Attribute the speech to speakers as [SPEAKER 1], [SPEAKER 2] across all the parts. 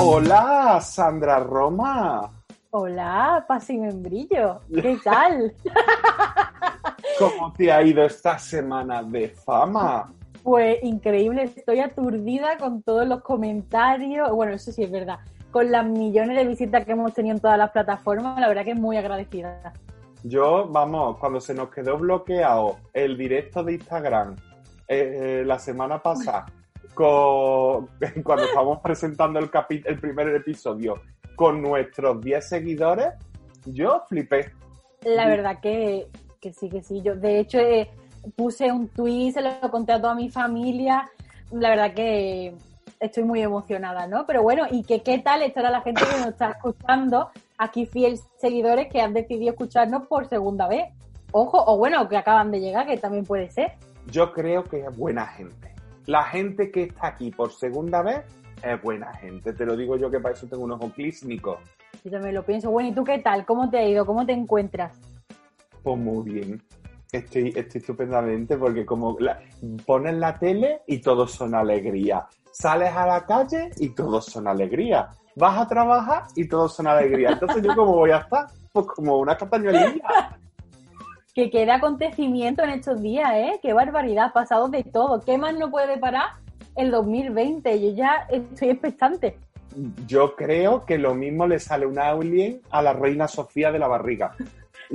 [SPEAKER 1] Hola, Sandra Roma.
[SPEAKER 2] Hola, Paz y Membrillo. ¿Qué tal?
[SPEAKER 1] ¿Cómo te ha ido esta semana de fama?
[SPEAKER 2] Pues increíble, estoy aturdida con todos los comentarios. Bueno, eso sí es verdad. Con las millones de visitas que hemos tenido en todas las plataformas, la verdad que es muy agradecida.
[SPEAKER 1] Yo, vamos, cuando se nos quedó bloqueado el directo de Instagram eh, eh, la semana pasada, cuando estábamos presentando el, el primer episodio con nuestros 10 seguidores, yo flipé.
[SPEAKER 2] La verdad que, que sí, que sí. Yo, de hecho, eh, puse un tweet, se lo conté a toda mi familia. La verdad que estoy muy emocionada, ¿no? Pero bueno, ¿y que, qué tal estará la gente que nos está escuchando? Aquí fieles seguidores que han decidido escucharnos por segunda vez. Ojo, o bueno, que acaban de llegar, que también puede ser.
[SPEAKER 1] Yo creo que es buena gente. La gente que está aquí por segunda vez es buena gente. Te lo digo yo que para eso tengo unos clísnicos.
[SPEAKER 2] Yo también lo pienso. Bueno, ¿y tú qué tal? ¿Cómo te ha ido? ¿Cómo te encuentras?
[SPEAKER 1] Pues muy bien. Estoy, estoy estupendamente porque como la, pones la tele y todos son alegría. Sales a la calle y todos son alegría. Vas a trabajar y todos son alegría. Entonces yo cómo voy a estar? Pues como una castañuelilla.
[SPEAKER 2] que queda acontecimiento en estos días, ¿eh? Qué barbaridad, pasado de todo. ¿Qué más no puede parar el 2020? Yo ya estoy expectante.
[SPEAKER 1] Yo creo que lo mismo le sale un alien a la reina Sofía de la barriga.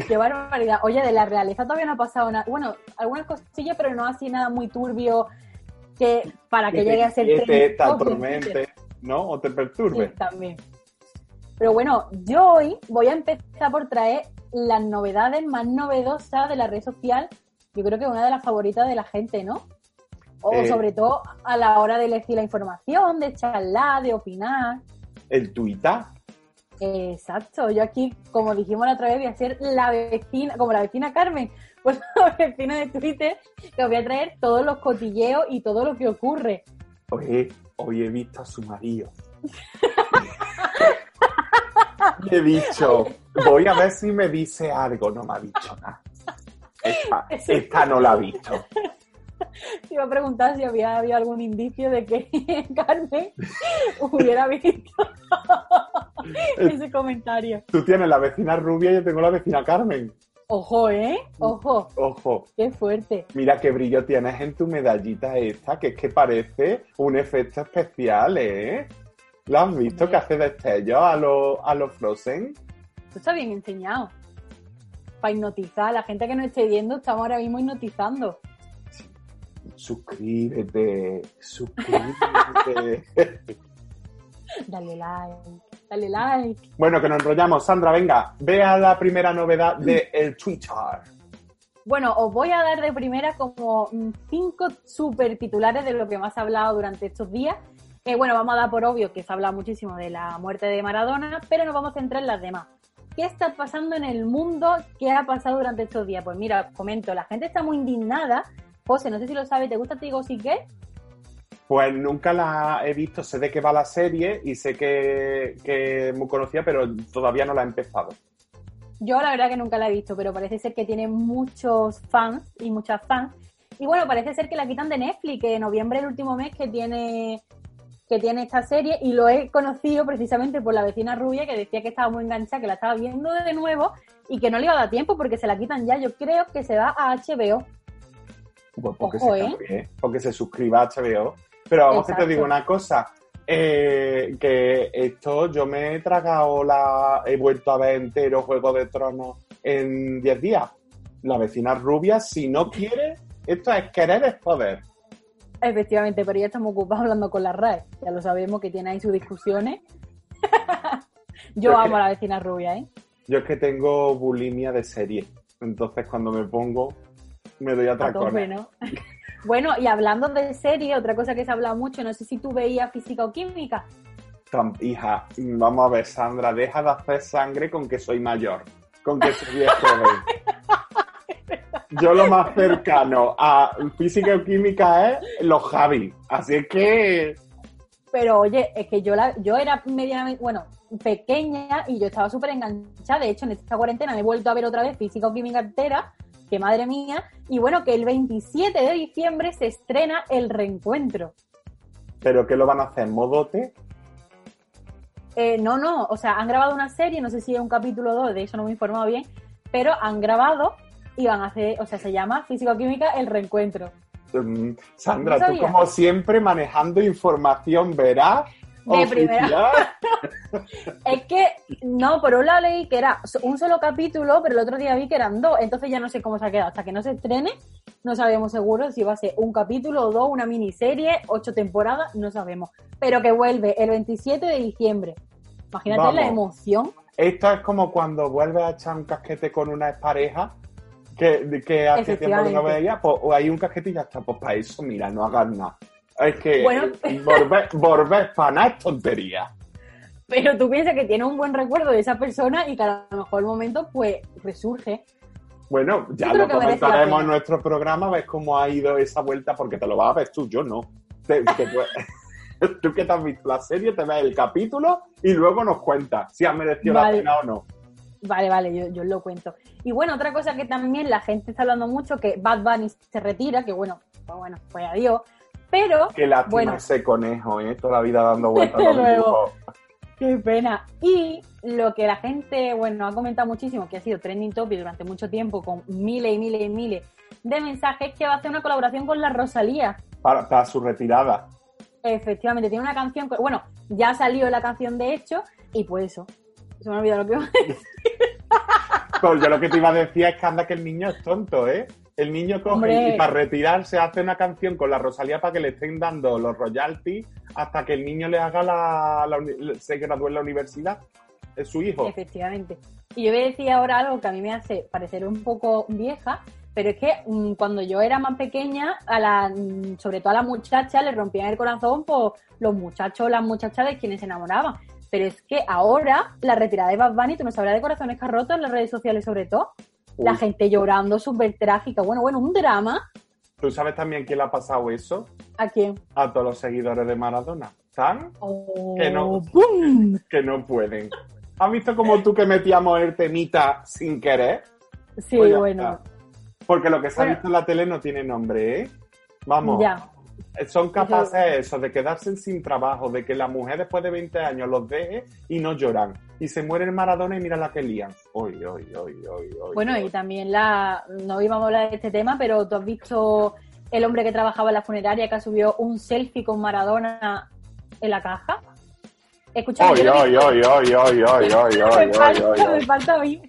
[SPEAKER 2] Qué barbaridad. Oye, de la realeza todavía no ha pasado nada. Bueno, algunas cosillas, pero no así nada muy turbio que para que, llegue a ser
[SPEAKER 1] te, te atormente, ¿no? O te perturbe.
[SPEAKER 2] Sí, también. Pero bueno, yo hoy voy a empezar por traer las novedades más novedosas de la red social. Yo creo que una de las favoritas de la gente, ¿no? O
[SPEAKER 1] Eh.
[SPEAKER 2] sobre todo a la hora de elegir la información, de charlar, de opinar.
[SPEAKER 1] El tuita.
[SPEAKER 2] Exacto, yo aquí, como dijimos la otra vez, voy a ser la vecina, como la vecina Carmen, pues la vecina de Twitter, que os voy a traer todos los cotilleos y todo lo que ocurre.
[SPEAKER 1] Oye, hoy he visto a su marido. Le he dicho, voy a ver si me dice algo. No me ha dicho nada. Esta, esta no la ha visto.
[SPEAKER 2] Te iba a preguntar si había habido algún indicio de que Carmen hubiera visto ese comentario.
[SPEAKER 1] Tú tienes la vecina rubia y yo tengo la vecina Carmen.
[SPEAKER 2] Ojo, ¿eh? Ojo,
[SPEAKER 1] Ojo,
[SPEAKER 2] qué fuerte.
[SPEAKER 1] mira qué brillo tienes en tu medallita esta, que es que parece un efecto especial, ¿eh? ¿Lo has visto que hace destellos a los a los Frozen?
[SPEAKER 2] Tú estás bien enseñado. Para hipnotizar. La gente que nos esté viendo, estamos ahora mismo hipnotizando.
[SPEAKER 1] Suscríbete, suscríbete.
[SPEAKER 2] Dale like, dale like.
[SPEAKER 1] bueno, que nos enrollamos. Sandra, venga, vea la primera novedad de el Twitter.
[SPEAKER 2] Bueno, os voy a dar de primera como mm, cinco super titulares de lo que más ha hablado durante estos días. Eh, bueno, vamos a dar por obvio que se ha hablado muchísimo de la muerte de Maradona, pero nos vamos a centrar en las demás. ¿Qué está pasando en el mundo? ¿Qué ha pasado durante estos días? Pues mira, comento, la gente está muy indignada. José, no sé si lo sabes, ¿te gusta sí que?
[SPEAKER 1] Pues nunca la he visto, sé de qué va la serie y sé que, que es muy conocida, pero todavía no la he empezado.
[SPEAKER 2] Yo la verdad que nunca la he visto, pero parece ser que tiene muchos fans y muchas fans. Y bueno, parece ser que la quitan de Netflix, que en noviembre es el último mes que tiene que tiene esta serie y lo he conocido precisamente por la vecina rubia que decía que estaba muy enganchada, que la estaba viendo de nuevo y que no le iba a dar tiempo porque se la quitan ya. Yo creo que se va a HBO.
[SPEAKER 1] Pues porque,
[SPEAKER 2] Ojo,
[SPEAKER 1] se,
[SPEAKER 2] ¿eh?
[SPEAKER 1] porque se suscriba a HBO. Pero vamos que te
[SPEAKER 2] Exacto.
[SPEAKER 1] digo una cosa, eh, que esto yo me he tragado la... he vuelto a ver entero Juego de Tronos en 10 días. La vecina rubia, si no quiere, esto es querer es poder.
[SPEAKER 2] Efectivamente, pero ya estamos ocupados hablando con la RAE. Ya lo sabemos que tiene ahí sus discusiones. Yo amo
[SPEAKER 1] que-
[SPEAKER 2] a la vecina rubia, ¿eh?
[SPEAKER 1] Yo es que tengo bulimia de serie. Entonces cuando me pongo, me doy a
[SPEAKER 2] A tope. ¿no? bueno, y hablando de serie, otra cosa que se habla mucho, no sé si tú veías física o química.
[SPEAKER 1] Hija, vamos a ver, Sandra, deja de hacer sangre con que soy mayor, con que soy viejo joven. Yo lo más cercano a física o química es los Javi. Así es que
[SPEAKER 2] Pero oye, es que yo la, yo era medianamente, bueno, pequeña y yo estaba súper enganchada. De hecho, en esta cuarentena me he vuelto a ver otra vez física o química entera, que madre mía. Y bueno, que el 27 de diciembre se estrena El Reencuentro.
[SPEAKER 1] ¿Pero qué lo van a hacer? ¿Modote?
[SPEAKER 2] Eh, no, no, o sea, han grabado una serie, no sé si es un capítulo o dos, de eso no me he informado bien, pero han grabado y van a hacer, o sea, se llama Física o Química El Reencuentro.
[SPEAKER 1] Mm, Sandra,
[SPEAKER 2] No
[SPEAKER 1] tú como siempre manejando información veraz.
[SPEAKER 2] De primera. Es que, no, por un lado leí que era un solo capítulo, pero el otro día vi que eran dos, entonces ya no sé cómo se ha quedado. Hasta que no se estrene, no sabemos seguro si va a ser un capítulo o dos, una miniserie, ocho temporadas, no sabemos. Pero que vuelve el 27 de diciembre. Imagínate
[SPEAKER 1] Vamos.
[SPEAKER 2] la emoción.
[SPEAKER 1] Esto es como cuando vuelves a echar un casquete con una expareja que, que hace tiempo que no veía, pues o hay un casquete y ya está. Pues para eso, mira, no hagas nada. Es que
[SPEAKER 2] Bueno.
[SPEAKER 1] volver, volver es tontería.
[SPEAKER 2] Pero tú piensas que tienes un buen recuerdo de esa persona y que a lo mejor el momento, pues, resurge.
[SPEAKER 1] Bueno, ya lo comentaremos en nuestro programa, ves cómo ha ido esa vuelta, porque te lo vas a ver tú, yo no. Te- puedes- tú que te has visto la serie, te ves el capítulo y luego nos cuentas si ha merecido
[SPEAKER 2] Vale.
[SPEAKER 1] la pena o no.
[SPEAKER 2] Vale, vale, yo, yo lo cuento. Y bueno, otra cosa que también la gente está hablando mucho, que Bad Bunny se retira, que bueno, pues bueno, pues adiós. Pero,
[SPEAKER 1] Qué lástima
[SPEAKER 2] Bueno.
[SPEAKER 1] ese conejo, ¿eh? Toda la vida dando vueltas el
[SPEAKER 2] luego. qué pena. Y lo que la gente, bueno, ha comentado muchísimo, que ha sido trending topic durante mucho tiempo, con miles y miles y miles de mensajes, que va a hacer una colaboración con la Rosalía.
[SPEAKER 1] Para, para su retirada.
[SPEAKER 2] Efectivamente, tiene una canción, bueno, ya salió la canción de hecho, y pues eso. Se me ha olvidado lo que iba a decir.
[SPEAKER 1] Pues yo lo que te iba a decir es que anda que el niño es tonto, ¿eh? El niño coge
[SPEAKER 2] Hombre.
[SPEAKER 1] y para retirarse hace una canción con la Rosalía para que le estén dando los royalties hasta que el niño le haga la, se gradúe en la universidad. Es su hijo.
[SPEAKER 2] Efectivamente. Y yo voy a decir ahora algo que a mí me hace parecer un poco vieja, pero es que mm, cuando yo era más pequeña, a la, mm, sobre todo a las muchachas, le rompían el corazón por los muchachos o las muchachas de quienes se enamoraban. Pero es que ahora la retirada de Bad Bunny, tú no sabrás de corazones que ha roto en las redes sociales sobre todo. La gente llorando, súper trágica. Bueno, bueno, un drama.
[SPEAKER 1] ¿Tú sabes también quién le ha pasado eso?
[SPEAKER 2] ¿A quién?
[SPEAKER 1] A todos los seguidores de Maradona. ¿Tan?
[SPEAKER 2] Oh,
[SPEAKER 1] Que no. Que no pueden. ¿Has visto como tú que metíamos el temita sin querer?
[SPEAKER 2] Sí,
[SPEAKER 1] Pues
[SPEAKER 2] bueno.
[SPEAKER 1] está. Porque lo que se ha
[SPEAKER 2] Bueno.
[SPEAKER 1] visto en la tele no tiene nombre, ¿eh? Vamos.
[SPEAKER 2] Ya.
[SPEAKER 1] Son capaces eso, de quedarse sin trabajo, de que la mujer después de 20 años los deje y no lloran. Y se muere el Maradona y mira la que lían. Oy, oy, oy,
[SPEAKER 2] Bueno, y también la. No íbamos a hablar de este tema, pero tú has visto el hombre que trabajaba en la funeraria que subió un selfie con Maradona en la caja. Escucha, me, falta a mí.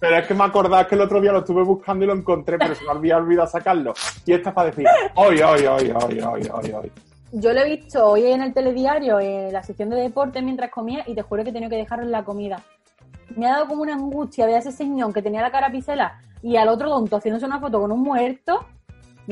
[SPEAKER 1] Pero es que me acordaba que el otro día lo estuve buscando y lo encontré, pero se me había olvidado sacarlo. Y esta es para decir, oy, oy, oy, oy, oy, oy, oy.
[SPEAKER 2] Yo lo he visto hoy en el telediario, en la sección de deporte, mientras comía, y te juro que he tenido que dejarlo la comida. Me ha dado como una angustia ver a ese señor que tenía la cara pisela y al otro tonto haciéndose una foto con un muerto.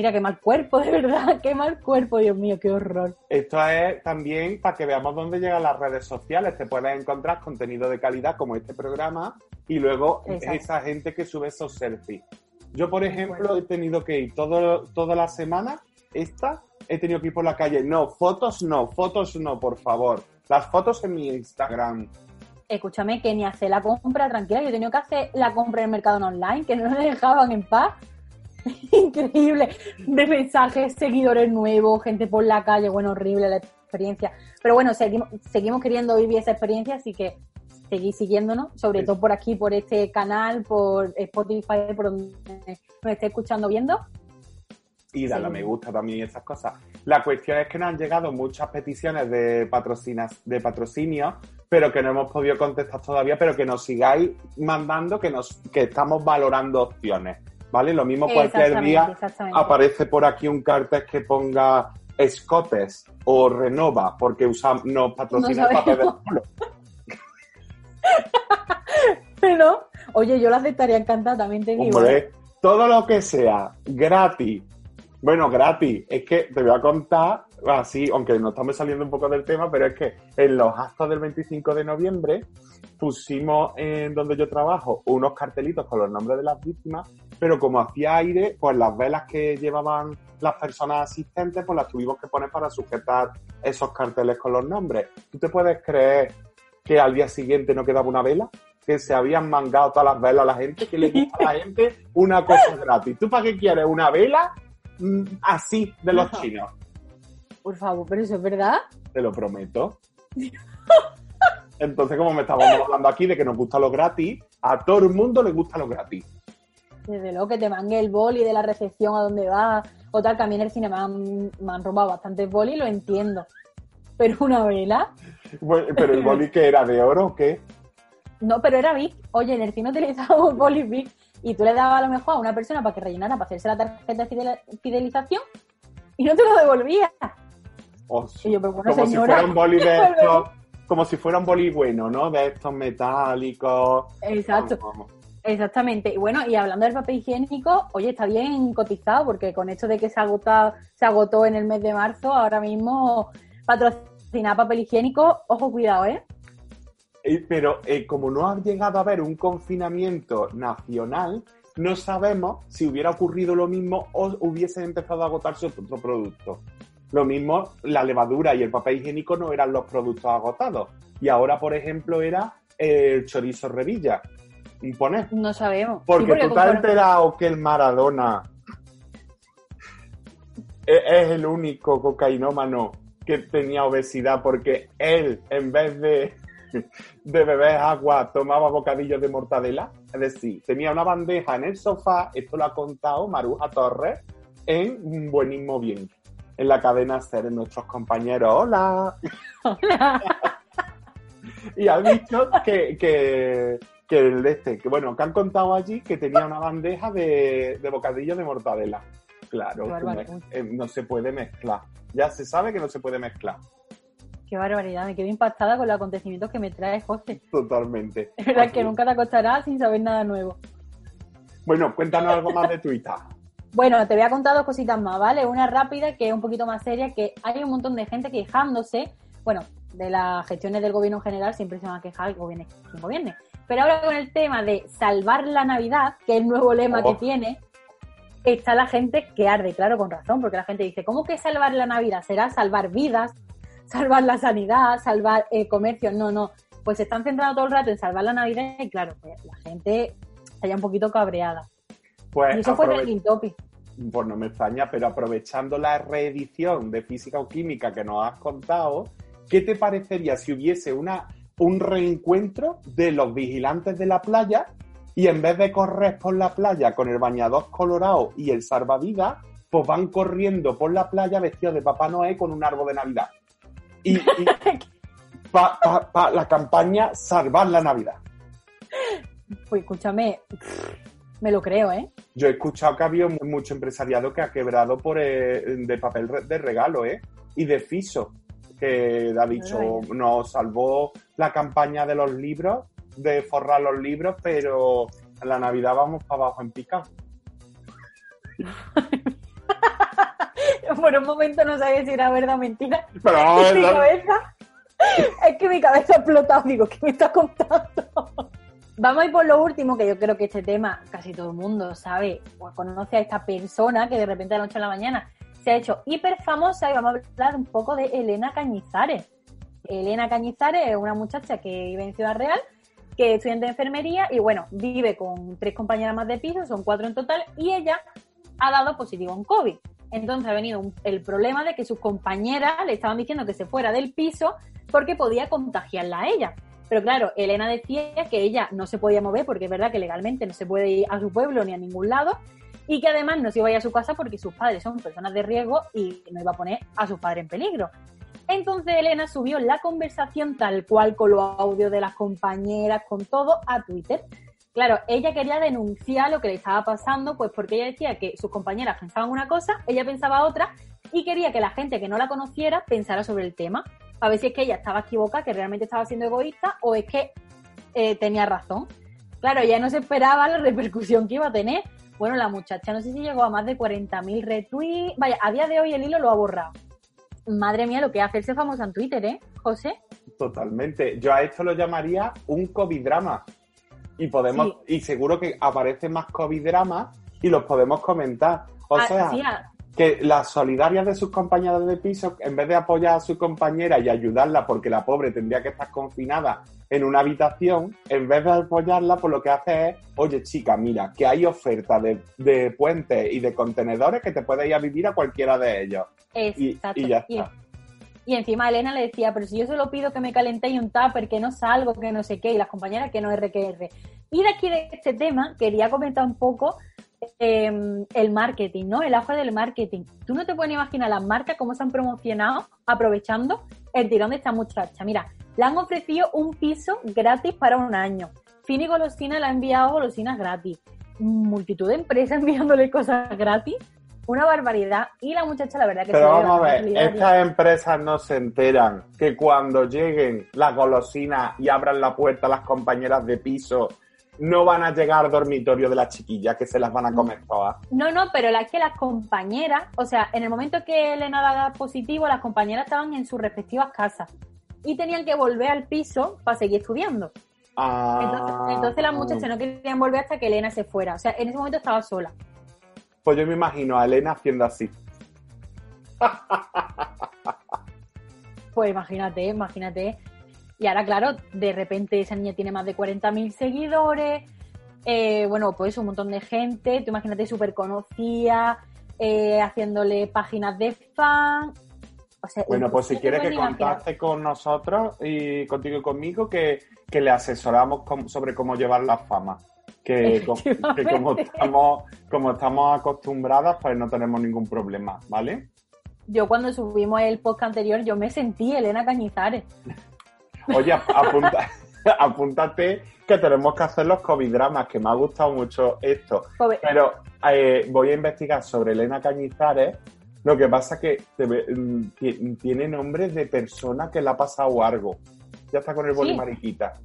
[SPEAKER 2] Mira, qué mal cuerpo, de verdad, qué mal cuerpo, Dios mío, qué horror.
[SPEAKER 1] Esto es también para que veamos dónde llegan las redes sociales. Te puedes encontrar contenido de calidad como este programa y luego
[SPEAKER 2] Exacto.
[SPEAKER 1] esa gente que sube esos selfies. Yo, por ejemplo, he tenido que ir todo, toda la semana, esta, he tenido que ir por la calle. No, fotos no, fotos no, por favor. Las fotos en mi Instagram.
[SPEAKER 2] escúchame, que ni hacer la compra tranquila. Yo he tenido que hacer la compra en el mercado online, que no me dejaban en paz. Increíble. De mensajes, seguidores nuevos, gente por la calle. Bueno, horrible la experiencia. Pero bueno, seguimos, seguimos queriendo vivir esa experiencia, así que seguid siguiéndonos, sobre
[SPEAKER 1] Sí.
[SPEAKER 2] todo por aquí, por este canal, por Spotify, por donde nos esté escuchando, viendo.
[SPEAKER 1] y darle a
[SPEAKER 2] Sí.
[SPEAKER 1] me gusta también esas cosas. La cuestión es que nos han llegado muchas peticiones de, patrocinas, de patrocinio, pero que no hemos podido contestar todavía, pero que nos sigáis mandando, que, nos, que estamos valorando opciones. ¿Vale? Lo mismo cualquier día aparece por aquí un cartel que ponga Scopes o Renova, porque usamos, nos patrocina
[SPEAKER 2] No
[SPEAKER 1] el papel del
[SPEAKER 2] sabemos.
[SPEAKER 1] culo.
[SPEAKER 2] Pero, Oye, yo lo aceptaría encantada, también te digo.
[SPEAKER 1] Hombre,
[SPEAKER 2] ¿eh?
[SPEAKER 1] todo lo que sea gratis. Bueno, gratis. Es que te voy a contar así, aunque no estamos saliendo un poco del tema, pero es que en los actos del 25 de noviembre pusimos en donde yo trabajo unos cartelitos con los nombres de las víctimas, pero como hacía aire, pues las velas que llevaban las personas asistentes, pues las tuvimos que poner para sujetar esos carteles con los nombres. ¿Tú te puedes creer que al día siguiente no quedaba una vela? Que se habían mangado todas las velas a la gente, que le gusta a la gente una cosa gratis. ¿Tú para qué quieres una vela mm, así de los chinos?
[SPEAKER 2] Por favor, pero eso es verdad.
[SPEAKER 1] Te lo prometo. Entonces, como me estábamos hablando aquí de que nos gusta lo gratis, a todo el mundo le gusta lo gratis.
[SPEAKER 2] Desde luego que te mangue el boli de la recepción a donde vas. O tal, que a mí en el cine me han, me han robado bastantes boli, lo entiendo. Pero una vela.
[SPEAKER 1] Bueno, pero el boli que era de oro o qué?
[SPEAKER 2] No, pero era Vic. Oye, en el cine utilizábamos boli Vic y tú le dabas a lo mejor a una persona para que rellenara, para hacerse la tarjeta de fidel- fidelización y no te lo devolvía.
[SPEAKER 1] O
[SPEAKER 2] Y yo, pero bueno,
[SPEAKER 1] como
[SPEAKER 2] señora,
[SPEAKER 1] si fuera un boli de estos, como si fuera un boli bueno, ¿no? De estos metálicos.
[SPEAKER 2] Exacto.
[SPEAKER 1] Vamos, vamos.
[SPEAKER 2] Exactamente. Y bueno, y hablando del papel higiénico, oye, está bien cotizado porque con esto de que se agota, se agotó en el mes de marzo, ahora mismo patrocinar papel higiénico, ojo, cuidado, ¿eh?
[SPEAKER 1] Eh, Pero eh, como no ha llegado a haber un confinamiento nacional, no sabemos si hubiera ocurrido lo mismo o hubiese empezado a agotarse otro producto. Lo mismo, la levadura y el papel higiénico no eran los productos agotados. Y ahora, por ejemplo, era el chorizo revilla. Poner.
[SPEAKER 2] No sabemos.
[SPEAKER 1] Porque,
[SPEAKER 2] Sí,
[SPEAKER 1] tú te has enterado que el Maradona es, es el único cocainómano que tenía obesidad porque él, en vez de, de beber agua, tomaba bocadillos de mortadela. Es decir, tenía una bandeja en el sofá, esto lo ha contado Maruja Torres en Buenismo Bien, en la cadena Ser, nuestros compañeros. ¡Hola! y ha dicho que, que, que el de este, que bueno, que han contado allí que tenía una bandeja de, de bocadillos de mortadela. Claro, eh, no se puede mezclar. Ya se sabe que no se puede mezclar.
[SPEAKER 2] Qué barbaridad, me quedo impactada con los acontecimientos que me trae José.
[SPEAKER 1] Totalmente.
[SPEAKER 2] Es verdad que nunca te acostarás sin saber nada nuevo.
[SPEAKER 1] Bueno, cuéntanos algo más de Twitter.
[SPEAKER 2] Bueno, te voy a contar dos cositas más, ¿vale? Una rápida que es un poquito más seria, que hay un montón de gente quejándose, bueno, de las gestiones del gobierno en general, siempre se van a quejar, quien gobierne. Pero ahora con el tema de salvar la Navidad, que es el nuevo lema
[SPEAKER 1] Oh.
[SPEAKER 2] que tiene, está la gente que arde, claro, con razón, porque la gente dice, ¿cómo que salvar la Navidad? ¿Será salvar vidas? ¿Salvar la sanidad? ¿Salvar el comercio? No, no. Pues se están centrando todo el rato en salvar la Navidad y claro, pues la gente está ya un poquito cabreada.
[SPEAKER 1] Pues,
[SPEAKER 2] Y eso fue trending topic.
[SPEAKER 1] pues no me extraña, pero aprovechando la reedición de física o química que nos has contado, ¿qué te parecería si hubiese una, un reencuentro de los vigilantes de la playa y en vez de correr por la playa con el bañador colorado y el salvavidas, pues van corriendo por la playa vestidos de Papá Noé con un árbol de Navidad? Y, para la campaña Salvar la Navidad.
[SPEAKER 2] Pues escúchame, me lo creo, ¿eh?
[SPEAKER 1] Yo he escuchado que ha habido mu- mucho empresariado que ha quebrado por eh, de papel de regalo, ¿eh? Y de fiso, que ha dicho, nos salvó la campaña de los libros, de forrar los libros, pero en la Navidad vamos para abajo en picado.
[SPEAKER 2] Por un momento no sabía si era verdad o mentira.
[SPEAKER 1] Pero a
[SPEAKER 2] mi cabeza, es que mi cabeza ha explotado. Digo, ¿qué me está contando? Vamos a ir por lo último, que yo creo que este tema casi todo el mundo sabe o conoce a esta persona que de repente de la noche a la mañana se ha hecho hiper famosa y vamos a hablar un poco de Elena Cañizares. Elena Cañizares es una muchacha que vive en Ciudad Real, que es estudiante de enfermería y bueno, vive con tres compañeras más de piso, son cuatro en total, y ella ha dado positivo en COVID. Entonces ha venido el problema de que sus compañeras le estaban diciendo que se fuera del piso porque podía contagiarla a ella. Pero claro, Elena decía que ella no se podía mover porque es verdad que legalmente no se puede ir a su pueblo ni a ningún lado y que además no se iba a ir a su casa porque sus padres son personas de riesgo y no iba a poner a sus padres en peligro. Entonces Elena subió la conversación tal cual con los audios de las compañeras, con todo, a Twitter. Claro, ella quería denunciar lo que le estaba pasando, pues porque ella decía que sus compañeras pensaban una cosa, ella pensaba otra, y quería que la gente que no la conociera pensara sobre el tema, para ver si es que ella estaba equivocada, que realmente estaba siendo egoísta, o es que eh, tenía razón. Claro, ya no se esperaba la repercusión que iba a tener. Bueno, la muchacha no sé si llegó a más de 40.000 retweets. Vaya, a día de hoy el hilo lo ha borrado. Madre mía, lo que hace hacerse famosa en Twitter, ¿eh, José?
[SPEAKER 1] Totalmente. Yo a esto lo llamaría un COVID drama. Y podemos, y seguro que aparecen más COVID dramas y los podemos comentar. O
[SPEAKER 2] Ah,
[SPEAKER 1] sea,
[SPEAKER 2] sí, ah,
[SPEAKER 1] que las solidarias de sus compañeras de piso, en vez de apoyar a su compañera y ayudarla porque la pobre tendría que estar confinada en una habitación, en vez de apoyarla, pues lo que hace es, oye chica, mira, que hay oferta de, de puentes y de contenedores que te puedes ir a vivir a cualquiera de ellos. Y,
[SPEAKER 2] exacto.
[SPEAKER 1] y ya
[SPEAKER 2] Y-
[SPEAKER 1] está.
[SPEAKER 2] Y encima Elena le decía, pero si yo solo pido que me calentéis un tupper, que no salgo, que no sé qué, y las compañeras que no RQR. Y de aquí de este tema quería comentar un poco eh, el marketing, ¿no? El auge del marketing. Tú no te puedes imaginar las marcas cómo se han promocionado aprovechando el tirón de esta muchacha. Mira, le han ofrecido un piso gratis para un año. Fini Golosina le ha enviado golosinas gratis. Multitud de empresas enviándole cosas gratis. Una barbaridad. Y la muchacha, la verdad que
[SPEAKER 1] Pero
[SPEAKER 2] se
[SPEAKER 1] vamos a ver, estas empresas no se enteran que cuando lleguen las golosinas y abran la puerta a las compañeras de piso, no van a llegar al dormitorio de las chiquillas que se las van a comer todas.
[SPEAKER 2] No, no, pero la que las compañeras, o sea, en el momento que Elena daba positivo, las compañeras estaban en sus respectivas casas y tenían que volver al piso para seguir estudiando.
[SPEAKER 1] Ah,
[SPEAKER 2] Entonces, entonces las muchachas no querían volver hasta que Elena se fuera. O sea, en ese momento estaba sola.
[SPEAKER 1] Pues yo me imagino a Elena haciendo así.
[SPEAKER 2] Pues imagínate, imagínate. Y ahora, claro, de repente esa niña tiene más de 40.000 seguidores. eh, bueno, pues un montón de gente. Tú imagínate súper conocida, eh, haciéndole páginas de fan. O sea,
[SPEAKER 1] Bueno, pues si quieres que
[SPEAKER 2] imaginar.
[SPEAKER 1] contacte con nosotros y contigo y conmigo, que, que le asesoramos sobre cómo llevar la fama. Que, co- que como, estamos, como estamos acostumbradas, pues no tenemos ningún problema, ¿vale?
[SPEAKER 2] Yo cuando subimos el podcast anterior, yo me sentí Elena Cañizares.
[SPEAKER 1] Oye, ap- apunta, apúntate que tenemos que hacer los COVID dramas, que me ha gustado mucho esto.
[SPEAKER 2] Joder,
[SPEAKER 1] Pero eh, voy a investigar sobre Elena Cañizares. Lo que pasa que te mm, ti- tiene nombre de persona que le ha pasado algo. Ya está con el boli
[SPEAKER 2] Sí.
[SPEAKER 1] mariquita.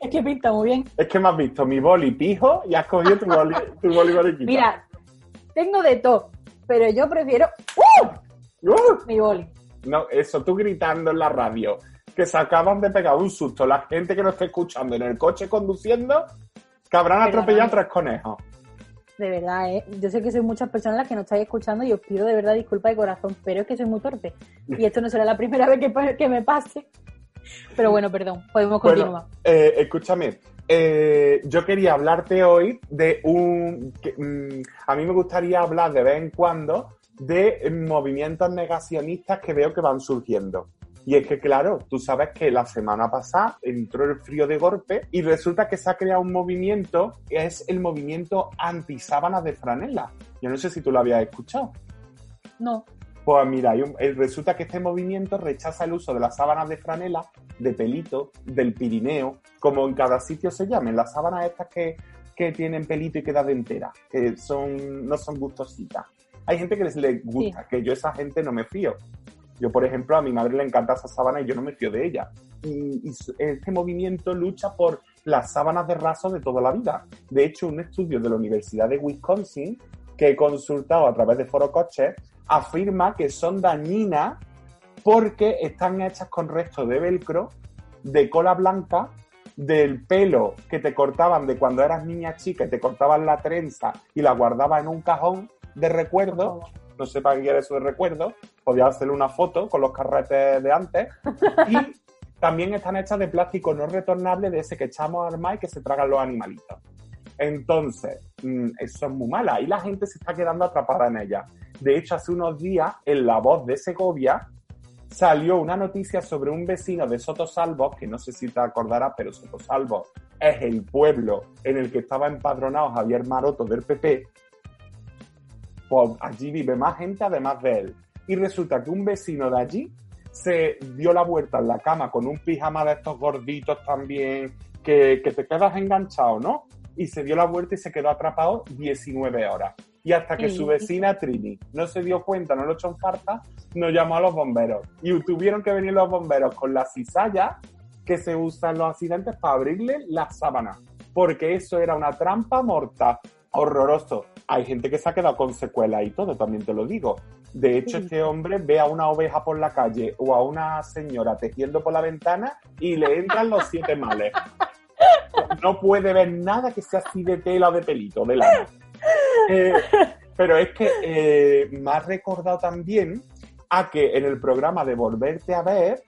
[SPEAKER 2] Es que pinta muy bien.
[SPEAKER 1] Es que me has visto mi boli pijo y has cogido tu boli, tu boli mariquita.
[SPEAKER 2] Mira, tengo de todo, pero yo prefiero
[SPEAKER 1] ¡Uh!
[SPEAKER 2] mi boli.
[SPEAKER 1] No, eso, tú gritando en la radio, que se acaban de pegar un susto la gente que nos está escuchando en el coche conduciendo, que habrán atropellado tres conejos.
[SPEAKER 2] De verdad, ¿eh? Yo sé que sois muchas personas las que no estáis escuchando y os pido de verdad disculpas de corazón, pero es que soy muy torpe. Y esto no será la primera vez que, me pase. Pero bueno, perdón, podemos continuar.
[SPEAKER 1] Bueno, eh, escúchame, eh, yo quería hablarte hoy de un... que, mm, a mí me gustaría hablar de vez en cuando de movimientos negacionistas que veo que van surgiendo. Y es que, claro, tú sabes que la semana pasada entró el frío de golpe y resulta que se ha creado un movimiento que es el movimiento anti-sábanas de franela. Yo no sé si tú lo habías escuchado.
[SPEAKER 2] No,
[SPEAKER 1] Pues mira, eh, resulta que este movimiento rechaza el uso de las sábanas de franela, de pelito, del Pirineo, como en cada sitio se llamen, las sábanas estas que, que tienen pelito y quedan enteras, que son, no son gustositas. Hay gente que les, les gusta, que yo esa gente no me fío. Yo, por ejemplo, a mi madre le encanta esa sábana y yo no me fío de ella. Y, este movimiento lucha por las sábanas de raso de toda la vida. De hecho, un estudio de la Universidad de Wisconsin, que he consultado a través de Foro Coches, afirma que son dañinas porque están hechas con restos de velcro, de cola blanca, del pelo que te cortaban de cuando eras niña chica y te cortaban la trenza y la guardabas en un cajón de recuerdo no sé para qué quiere eso de recuerdo, podía hacerle una foto con los carretes de antes. Y también están hechas de plástico no retornable de ese que echamos al mar y que se tragan los animalitos. Entonces, mm, eso es muy mala y la gente se está quedando atrapada en ella. De hecho, hace unos días, en La Voz de Segovia, salió una noticia sobre un vecino de Sotosalvos, que no sé si te acordarás, pero Sotosalvos es el pueblo en el que estaba empadronado Javier Maroto del PP, pues allí vive más gente además de él. Y resulta que un vecino de allí se dio la vuelta en la cama con un pijama de estos gorditos también, que, que te quedas enganchado, ¿no? Y se dio la vuelta y se quedó atrapado 19 horas. Y hasta que
[SPEAKER 2] Sí.
[SPEAKER 1] su vecina Trini no se dio cuenta, no lo echó en falta, nos llamó a los bomberos. Y tuvieron que venir los bomberos con la cizalla que se usa en los accidentes para abrirle la sábana, porque eso era una trampa mortal, horroroso. Hay gente que se ha quedado con secuelas y todo, también te lo digo. De hecho, este hombre ve a una oveja por la calle o a una señora tejiendo por la ventana y le entran los siete males. No puede ver nada que sea así de tela o de pelito, de lana. Eh, pero es que eh, me ha recordado también a que en el programa de Volverte a ver,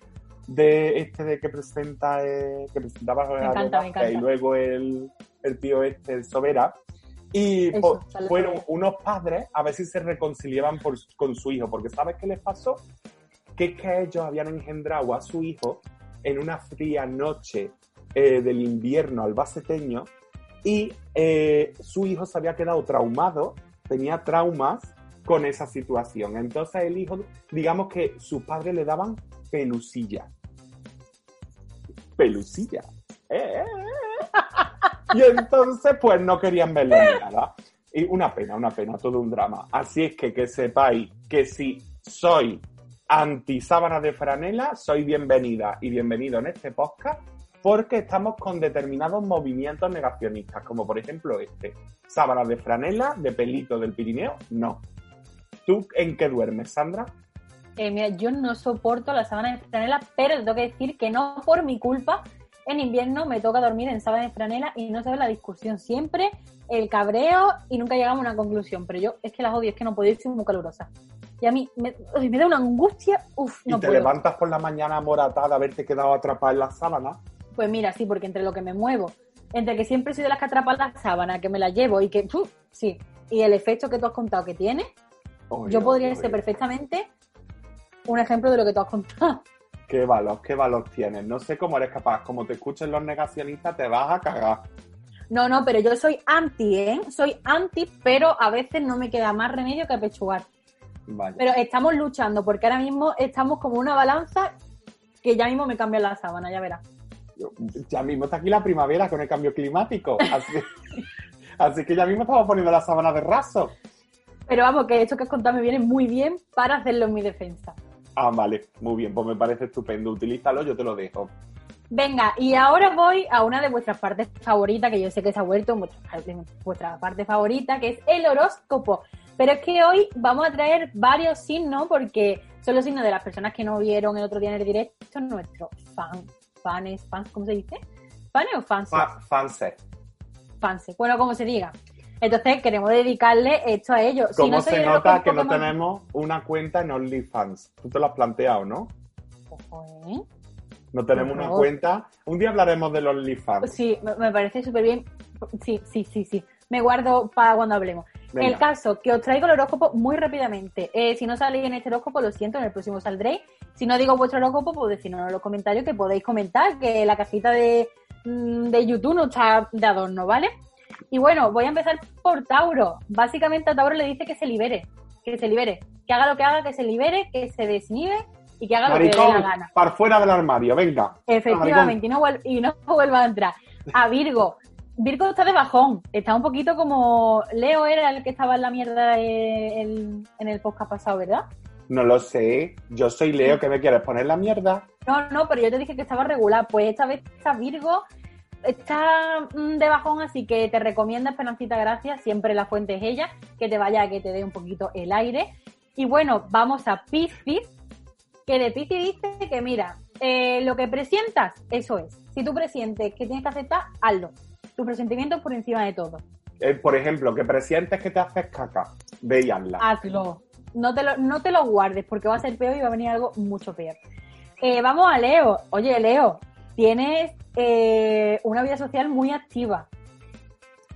[SPEAKER 1] de este de que presenta eh, que presentaba
[SPEAKER 2] Me encanta, me encanta.
[SPEAKER 1] y luego el, el tío este, el Sobera, y
[SPEAKER 2] Eso,
[SPEAKER 1] po- fueron unos padres a ver si se reconciliaban por- con su hijo, porque ¿sabes qué les pasó? Que es que ellos habían engendrado a su hijo en una fría noche eh, del invierno albaceteño y eh, su hijo se había quedado traumado, tenía traumas con esa situación. Entonces el hijo, digamos que sus padres le daban pelusilla. Pelusilla. Eh, eh. Y entonces pues no querían verlo ni nada. Y una pena, una pena, todo un drama. Así es que que sepáis que si soy anti sábanas de franela, soy bienvenida y bienvenido en este podcast porque estamos con determinados movimientos negacionistas, como por ejemplo este. Sábanas de franela, de pelito del Pirineo, no. ¿Tú en qué duermes, Sandra?
[SPEAKER 2] Eh, mira, yo no soporto la sábana de franela, pero tengo que decir que no por mi culpa. En invierno me toca dormir en sábana de franela y no se ve la discusión siempre, el cabreo y nunca llegamos a una conclusión. Pero yo es que las odio, es que no puedo ir, soy muy calurosa. Y a mí me, uy, me da una angustia, uff,
[SPEAKER 1] Y
[SPEAKER 2] no
[SPEAKER 1] te
[SPEAKER 2] puedo.
[SPEAKER 1] levantas por la mañana moratada de haberte quedado atrapada en la sábana.
[SPEAKER 2] Pues mira, sí, porque entre lo que me muevo, entre que siempre soy de las que atrapan la sábana, que me la llevo y que, sí, y el efecto que tú has contado que tiene, yo podría ser perfectamente un ejemplo de lo que tú has contado.
[SPEAKER 1] Qué valor, qué valor tienes. No sé cómo eres capaz. Como te escuchen los negacionistas, te vas a cagar.
[SPEAKER 2] No, no, pero yo soy anti, ¿eh? Soy anti, pero a veces no me queda más remedio que apechugar.
[SPEAKER 1] Vaya.
[SPEAKER 2] Pero estamos luchando, porque ahora mismo estamos como una balanza que ya mismo me cambia la sábana, ya verás.
[SPEAKER 1] Ya mismo está aquí la primavera con el cambio climático. Así, así que ya mismo estamos poniendo la sábana de raso.
[SPEAKER 2] Pero vamos, que esto que has contado me viene muy bien para hacerlo en mi defensa.
[SPEAKER 1] Ah, vale. Muy bien. Pues me parece estupendo. Utilízalo, yo te lo dejo.
[SPEAKER 2] Venga, y ahora voy a una de vuestras partes favoritas, que yo sé que se ha vuelto vuestra, parte favorita, que es el horóscopo. Pero es que hoy vamos a traer varios signos, porque son los signos de las personas que no vieron el otro día en el directo, nuestros fan, fans, fans, ¿cómo se dice? ¿Fanes o fans?
[SPEAKER 1] Fa- fanse.
[SPEAKER 2] Fans, bueno, como se diga. Entonces queremos dedicarle esto a ellos. Si
[SPEAKER 1] ¿Cómo
[SPEAKER 2] no
[SPEAKER 1] se nota que no
[SPEAKER 2] más-
[SPEAKER 1] tenemos una cuenta en OnlyFans? Tú te lo has planteado, ¿no?
[SPEAKER 2] Ojo, ¿eh?
[SPEAKER 1] No tenemos una cuenta. Un día hablaremos del OnlyFans.
[SPEAKER 2] Sí, me, parece súper bien. Sí, sí, sí, sí. Me guardo para cuando hablemos.
[SPEAKER 1] Venga.
[SPEAKER 2] El caso, que os traigo el horóscopo muy rápidamente. Eh, si no salís en este horóscopo, lo siento, en el próximo saldréis. Si no digo vuestro horóscopo, pues decirnos en los comentarios que podéis comentar, que la cajita de, mm, de YouTube no está de adorno, ¿vale? Y bueno, voy a empezar por Tauro. Básicamente a Tauro le dice que se libere, que se libere, que haga lo que haga, que se libere, que se desinhibe y que haga lo que le dé la gana.
[SPEAKER 1] para fuera del armario, venga.
[SPEAKER 2] Efectivamente, y no, vuel- y no vuelva a entrar. A Virgo. Virgo está de bajón. Está un poquito como. Leo era el que estaba en la mierda en el podcast pasado, ¿verdad?
[SPEAKER 1] No lo sé. Yo soy Leo, ¿qué me quieres poner la mierda?
[SPEAKER 2] No, no, pero yo te dije que estaba regular. Pues esta vez está Virgo. Está mm, de bajón, así que te recomiendo Esperancita Gracias. Siempre la fuente es ella. Que te vaya, que te dé un poquito el aire. Y bueno, vamos a Piscis. Que de Piscis dice que, mira, eh, lo que presientas, eso es. Si tú presientes que tienes que aceptar, hazlo. Tu presentimiento es por encima de todo.
[SPEAKER 1] Eh, por ejemplo, que presientes que te haces caca. Ve y hazla.
[SPEAKER 2] Hazlo. No te, lo, no te lo guardes porque va a ser peor y va a venir algo mucho peor. Eh, vamos a Leo. Oye, Leo, tienes eh, una vida social muy activa.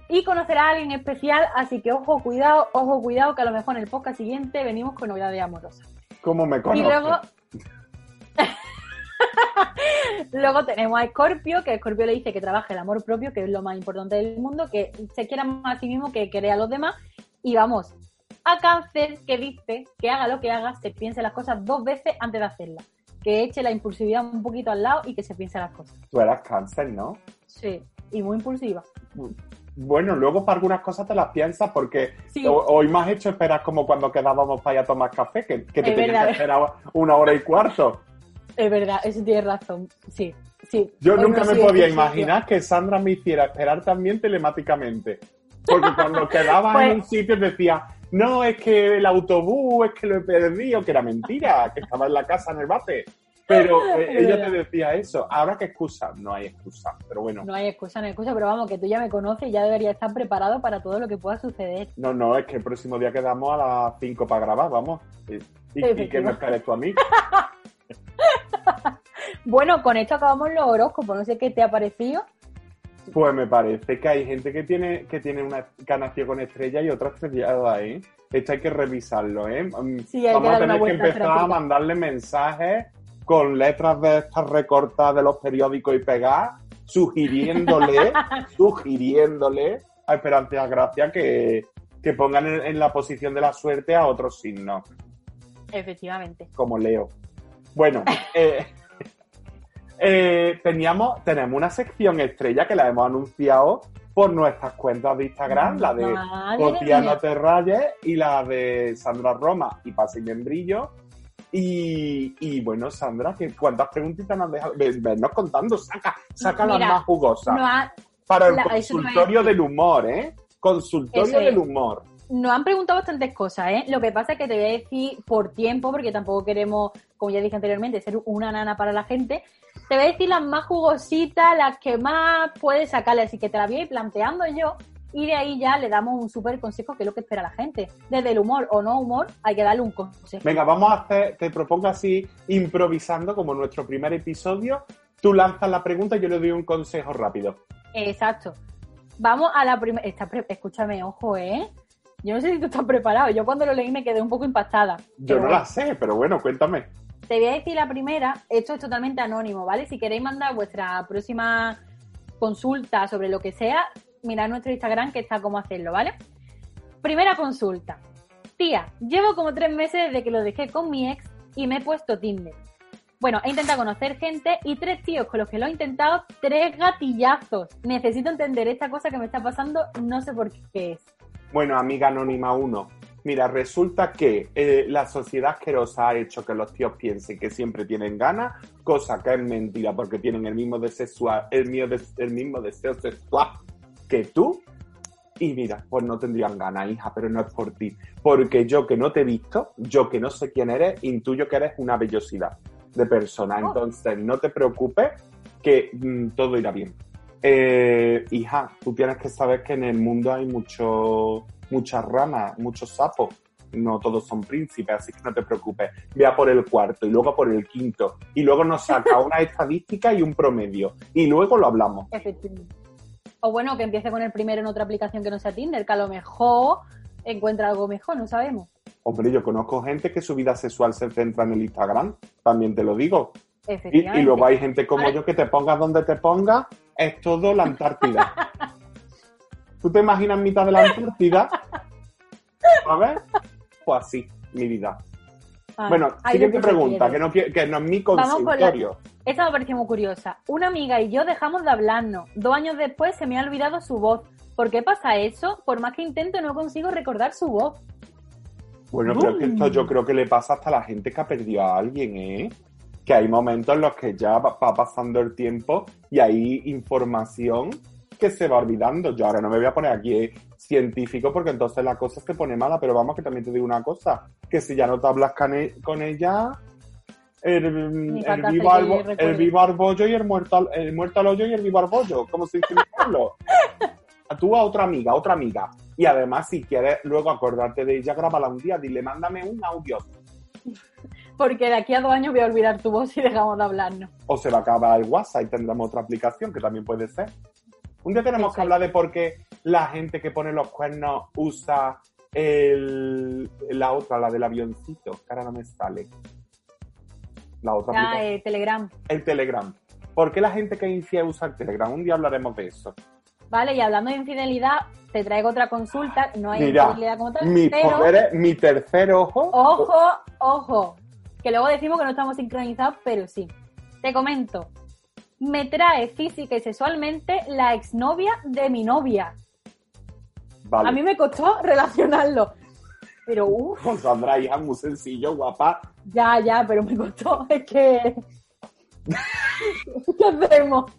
[SPEAKER 2] Y conocerás a alguien especial, así que ojo, cuidado, ojo, cuidado, que a lo mejor en el podcast siguiente venimos con novedades amorosas.
[SPEAKER 1] ¿Cómo me
[SPEAKER 2] Y
[SPEAKER 1] conoces?
[SPEAKER 2] luego. luego tenemos a Scorpio, que Scorpio le dice que trabaje el amor propio, que es lo más importante del mundo, que se quiera más a sí mismo que querer a los demás. Y vamos a Cáncer, que dice que haga lo que haga, se piense las cosas dos veces antes de hacerlas. Que eche la impulsividad un poquito al lado y que se piense las cosas.
[SPEAKER 1] Tú eras cáncer, ¿no?
[SPEAKER 2] Sí, y muy impulsiva.
[SPEAKER 1] Bueno, luego para algunas cosas te las piensas porque
[SPEAKER 2] Sí.
[SPEAKER 1] ho- hoy has hecho esperar como cuando quedábamos para ir a tomar café, que, que te
[SPEAKER 2] Es
[SPEAKER 1] tenías
[SPEAKER 2] verdad.
[SPEAKER 1] que esperar una hora y cuarto.
[SPEAKER 2] Es verdad, eso tienes razón. Sí, sí.
[SPEAKER 1] Yo nunca me podía imaginar que Sandra me hiciera esperar también telemáticamente. Porque cuando quedaba
[SPEAKER 2] Pues-
[SPEAKER 1] en un sitio decía, no, es que el autobús, es que lo he perdido, que era mentira, que estaba en la casa en el bate. Pero eh, ella te decía eso. Ahora qué excusa, no hay excusa. Pero bueno,
[SPEAKER 2] No hay excusa, no hay excusa, pero vamos, que tú ya me conoces y ya debería estar preparado para todo lo que pueda suceder.
[SPEAKER 1] no, no, es que el próximo día quedamos a las 5 para grabar, vamos. Y, y- y que me esperes tú a mí.
[SPEAKER 2] Bueno, con esto acabamos los horóscopos, no sé qué te ha parecido.
[SPEAKER 1] Pues me parece que hay gente que tiene que tiene una que con estrella y otra estrellada, ¿eh? Esto hay que revisarlo, ¿eh? Mm,
[SPEAKER 2] Sí, hay que
[SPEAKER 1] Vamos a tener que empezar a mandarle mensajes con letras de estas recortadas de los periódicos y pegar, sugiriéndole, sugiriéndole a Esperanza Gracia que, que pongan en, en la posición de la suerte a otros signos,
[SPEAKER 2] Efectivamente.
[SPEAKER 1] como Leo. Bueno, eh, eh, teníamos, tenemos una sección estrella que la hemos anunciado por nuestras cuentas de Instagram, la de
[SPEAKER 2] mía.
[SPEAKER 1] Terrayes y la de Sandra Roma y Pase Membrillo. Y, y bueno, Sandra, ¿qué- ¿cuántas preguntitas nos? Ven- Vennos contando, saca, saca las más jugosas.
[SPEAKER 2] No ha-
[SPEAKER 1] Para el
[SPEAKER 2] la-
[SPEAKER 1] consultorio del humor, ¿eh? Consultorio
[SPEAKER 2] es.
[SPEAKER 1] del humor.
[SPEAKER 2] Nos han preguntado bastantes cosas, ¿eh? Lo que pasa es que te voy a decir por tiempo, porque tampoco queremos, como ya dije anteriormente, ser una nana para la gente. Te voy a decir las más jugositas, las que más puedes sacarle, así que te las voy a ir planteando yo y de ahí ya le damos un súper consejo que es lo que espera la gente. Desde el humor o no humor, hay que darle un consejo.
[SPEAKER 1] Venga, vamos a hacer, te propongo así, improvisando, como nuestro primer episodio. Tú lanzas la pregunta y yo le doy un consejo rápido.
[SPEAKER 2] Exacto. Vamos a la primera. Escúchame, ojo, ¿eh? Yo no sé si tú estás preparado. Yo cuando lo leí me quedé un poco impactada.
[SPEAKER 1] Yo no la sé, pero bueno, cuéntame.
[SPEAKER 2] Te voy a decir la primera. Esto es totalmente anónimo, ¿vale? Si queréis mandar vuestra próxima consulta sobre lo que sea, mirad nuestro Instagram que está cómo hacerlo, ¿vale? Primera consulta. Tía, llevo como tres meses desde que lo dejé con mi ex y me he puesto Tinder. Bueno, he intentado conocer gente y tres tíos con los que lo he intentado, tres gatillazos. Necesito entender esta cosa que me está pasando, no sé por qué es.
[SPEAKER 1] Bueno, amiga anónima 1. Mira, resulta que eh, la sociedad asquerosa ha hecho que los tíos piensen que siempre tienen ganas, cosa que es mentira porque tienen el mismo deseo sexual, el, mío el mismo deseo sexual que tú. Y mira, pues no tendrían ganas, hija, pero no es por ti. Porque yo que no te he visto, yo que no sé quién eres, intuyo que eres una vellosidad de persona.
[SPEAKER 2] Oh.
[SPEAKER 1] Entonces, no te preocupes, que mm, todo irá bien. Eh, hija, tú tienes que saber que en el mundo hay mucho, muchas ramas, muchos sapos. No todos son príncipes, así que no te preocupes. Vea por el cuarto y luego por el quinto. Y luego nos saca una estadística y un promedio. Y luego lo hablamos.
[SPEAKER 2] Efectivamente. O bueno, que empiece con el primero en otra aplicación que no sea Tinder, que a lo mejor encuentra algo mejor, no sabemos.
[SPEAKER 1] Hombre, yo conozco gente que su vida sexual se centra en el Instagram, también te lo digo. Y,
[SPEAKER 2] Efectivamente.
[SPEAKER 1] y luego hay gente como yo que te pongas donde te pongas, es todo la Antártida. ¿Tú te imaginas mitad de la Antártida? ¿Sabes? Pues así, mi vida.
[SPEAKER 2] Ah,
[SPEAKER 1] bueno, siguiente
[SPEAKER 2] que
[SPEAKER 1] pregunta, que no, qui- que no es mi
[SPEAKER 2] Vamos con la-
[SPEAKER 1] consultorio.
[SPEAKER 2] Esta me pareció muy curiosa. Una amiga y yo dejamos de hablarnos. Dos años después se me ha olvidado su voz. ¿Por qué pasa eso? Por más que intento no consigo recordar su voz.
[SPEAKER 1] Bueno, pero es que esto yo creo que le pasa hasta a la gente que ha perdido a alguien, ¿eh? Que hay momentos en los que ya va, pasando el tiempo y hay información que se va olvidando. Yo ahora no me voy a poner aquí eh, científico porque entonces la cosa se pone mala, pero vamos que también te digo una cosa, que si ya no te hablas con, e- ella, el, el vivo al, el vivo al bollo y el muerto al, el muerto al hoyo y el vivo al bollo, como se dice en tú a otra amiga, a otra amiga. Y además, si quieres luego acordarte de ella, grábala un día, dile, mándame un audio.
[SPEAKER 2] Porque de aquí a dos años voy a olvidar tu voz y dejamos de hablarnos.
[SPEAKER 1] O se va a acabar el WhatsApp y tendremos otra aplicación que también puede ser. Un día tenemos que hablar de por qué la gente que pone los cuernos usa el, la otra, la del avioncito, que ahora no me sale. La otra
[SPEAKER 2] Ya,
[SPEAKER 1] aplicación.
[SPEAKER 2] eh, Telegram.
[SPEAKER 1] El Telegram. ¿Por qué la gente que infiel usa el Telegram? Un día hablaremos de eso.
[SPEAKER 2] Vale, y hablando de infidelidad, te traigo otra consulta. No hay
[SPEAKER 1] Mira,
[SPEAKER 2] infidelidad como tal,
[SPEAKER 1] Mi
[SPEAKER 2] pero...
[SPEAKER 1] poder es- mi tercer ojo.
[SPEAKER 2] Ojo, ojo. Que luego decimos que no estamos sincronizados, pero sí. Te comento. Me trae física y sexualmente la exnovia de mi novia.
[SPEAKER 1] Vale.
[SPEAKER 2] A mí me costó relacionarlo. Pero uff,
[SPEAKER 1] Con Sandra, hija, muy sencillo, guapa.
[SPEAKER 2] ya, ya, pero me costó. Es que ¿Qué hacemos?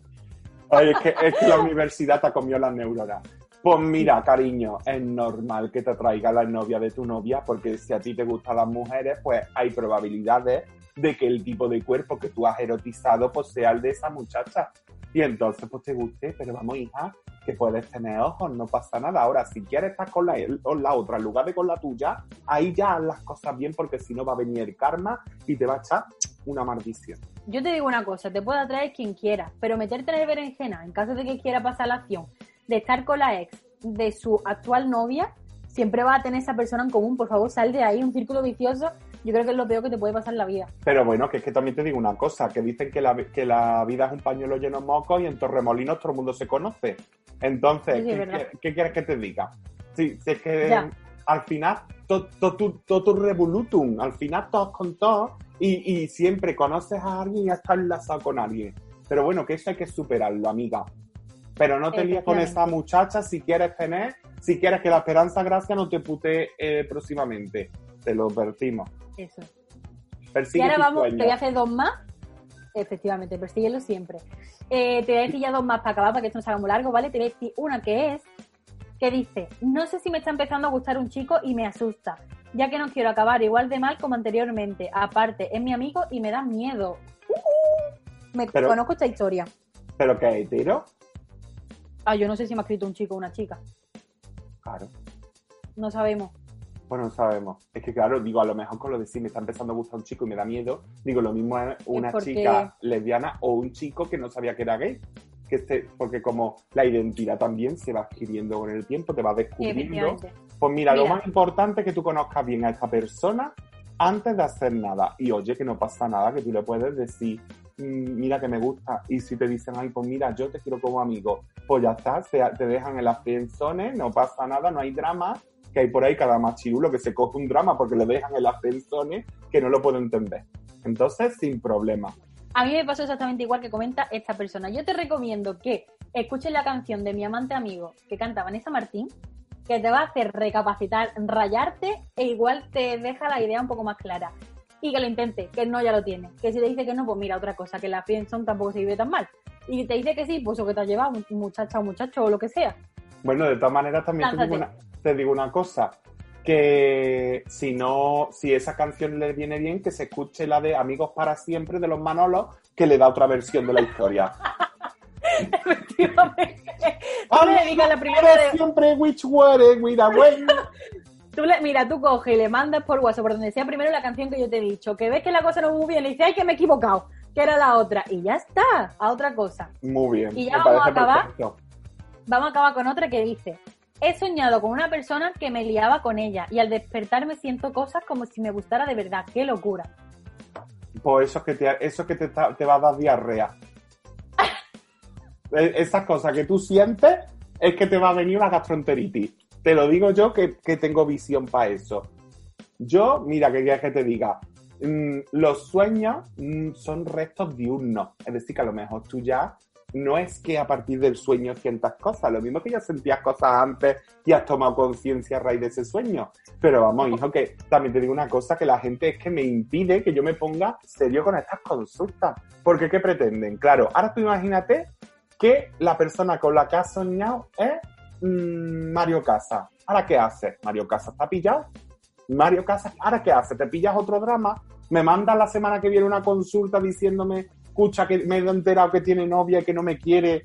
[SPEAKER 1] Oye, es que, es que la universidad te ha comido las neuronas. Pues mira, cariño, es normal que te traiga la novia de tu novia, porque si a ti te gustan las mujeres, pues hay probabilidades de que el tipo de cuerpo que tú has erotizado pues sea el de esa muchacha. Y entonces pues te guste, pero vamos hija, que puedes tener ojos, no pasa nada. Ahora, si quieres estar con la, con la otra en lugar de con la tuya, ahí ya haz las cosas bien porque si no va a venir el karma y te va a echar una maldición.
[SPEAKER 2] Yo te digo una cosa, te puede atraer quien quiera, pero meterte en el berenjena en caso de que quiera pasar la acción de estar con la ex de su actual novia, siempre va a tener esa persona en común. Por favor, sal de ahí, un círculo vicioso. Yo creo que es lo peor que te puede pasar en la vida.
[SPEAKER 1] Pero bueno, que es que también te digo una cosa, que dicen que la, que la vida es un pañuelo lleno de mocos y en Torremolinos todo el mundo se conoce. Entonces,
[SPEAKER 2] Sí, sí, es
[SPEAKER 1] ¿qué,
[SPEAKER 2] verdad.
[SPEAKER 1] qué- qué quieres que te diga? Sí, si es que
[SPEAKER 2] Ya.
[SPEAKER 1] al final, todo to, tu- to tu revolutum, al final todos con todos y, y siempre conoces a alguien y estás enlazado con alguien. Pero bueno, que eso hay que superarlo, amiga. Pero no te líes con esa
[SPEAKER 2] Efectivamente.
[SPEAKER 1] muchacha si quieres tener, si quieres que la esperanza gracia no te putee eh, próximamente. Te lo advertimos.
[SPEAKER 2] Eso.
[SPEAKER 1] Persigue
[SPEAKER 2] y ahora vamos, te voy a hacer dos más. Efectivamente, persíguelo siempre. Eh, te voy a decir ya dos más para acabar, para que esto no se haga muy largo, ¿vale? Te voy a decir una que es, que dice, no sé si me está empezando a gustar un chico y me asusta, ya que no quiero acabar igual de mal como anteriormente. Aparte, es mi amigo y me da miedo. Uh, me
[SPEAKER 1] Pero-
[SPEAKER 2] conozco esta historia.
[SPEAKER 1] ¿Pero qué es hetero?
[SPEAKER 2] Ah, yo no sé si me ha escrito un chico o una chica.
[SPEAKER 1] Claro.
[SPEAKER 2] No sabemos.
[SPEAKER 1] Bueno, no sabemos. Es que claro, digo, a lo mejor con lo de si me está empezando a gustar un chico y me da miedo, digo, lo mismo es una
[SPEAKER 2] porque-
[SPEAKER 1] chica lesbiana o un chico que no sabía que era gay. Que esté, porque como la identidad también se va adquiriendo con el tiempo, te va descubriendo. Pues mira, lo
[SPEAKER 2] Mira.
[SPEAKER 1] más importante es que tú conozcas bien a esta persona antes de hacer nada. Y oye, que no pasa nada, que tú le puedes decir, "Mm, mira que me gusta. Y si te dicen, ay, pues mira, yo te quiero como amigo, pues ya está, te, te dejan en las pensiones, no pasa nada, no hay drama. Que hay por ahí cada machirulo que se coge un drama porque le dejan en las pensiones que no lo puedo entender. Entonces, sin problema.
[SPEAKER 2] A mí me pasó exactamente igual que comenta esta persona. Yo te recomiendo que escuches la canción de mi amante amigo que canta Vanessa Martín, que te va a hacer recapacitar, rayarte e igual te deja la idea un poco más clara. Y que lo intente, que no ya lo tiene. Que si te dice que no, pues mira, otra cosa, que la friendzone tampoco se vive tan mal. Y te dice que sí, pues o que te ha llevado, muchacha o muchacho o lo que sea.
[SPEAKER 1] Bueno, de todas maneras también te digo, una, te digo una cosa, que si no, si esa canción le viene bien, que se escuche la de Amigos para siempre de los Manolos, que le da otra versión de la historia.
[SPEAKER 2] Efectivamente. Tú le dedicas la primera de-
[SPEAKER 1] siempre, which were, with a way.
[SPEAKER 2] Tú le- mira, tú coges y le mandas por WhatsApp, por donde sea primero la canción que yo te he dicho, que ves que la cosa no va muy bien, le dices, ay, que me he equivocado, que era la otra, y ya está, a otra cosa.
[SPEAKER 1] Muy bien.
[SPEAKER 2] Y ya
[SPEAKER 1] me
[SPEAKER 2] vamos a acabar.
[SPEAKER 1] perfecto.
[SPEAKER 2] Vamos a acabar con otra que dice, he soñado con una persona que me liaba con ella, y al despertar me siento cosas como si me gustara de verdad, qué locura.
[SPEAKER 1] Pues eso es que te, eso es que te, te va a dar diarrea. E- Esas cosas que tú sientes es que te va a venir una gastroenteritis. Te lo digo yo que, que tengo visión para eso. Yo, mira, que quieres que te diga, Mm, los sueños mm, son restos diurnos. Es decir, que a lo mejor tú ya no es que a partir del sueño sientas cosas, lo mismo que ya sentías cosas antes y has tomado conciencia a raíz de ese sueño. Pero vamos, hijo, que también te digo una cosa, que la gente es que me impide que yo me ponga serio con estas consultas. Porque ¿qué pretenden? Claro, ahora tú imagínate que la persona con la que has soñado es mm, Mario Casa. ¿Ahora qué hace? Mario Casa está pillado. Mario Casas, ¿ahora qué hace? ¿Te pillas otro drama? ¿Me mandas la semana que viene una consulta diciéndome, escucha, que me he enterado que tiene novia y que no me quiere?